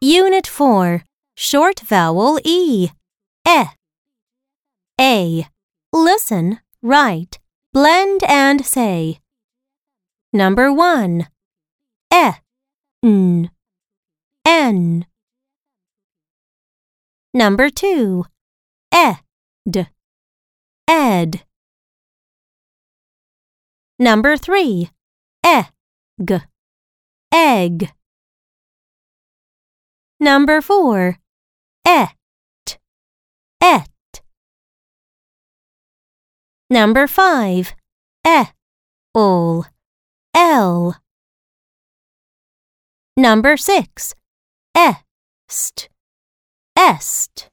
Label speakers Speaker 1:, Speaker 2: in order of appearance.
Speaker 1: Unit 4 Short Vowel E. E. A. Listen, write, blend and say. Number 1 E. N. N. Number 2 E D Ed. Number 3 E G Egg. Number 4. Et. Et. Number 5. E. L. Number 6. Est. Est.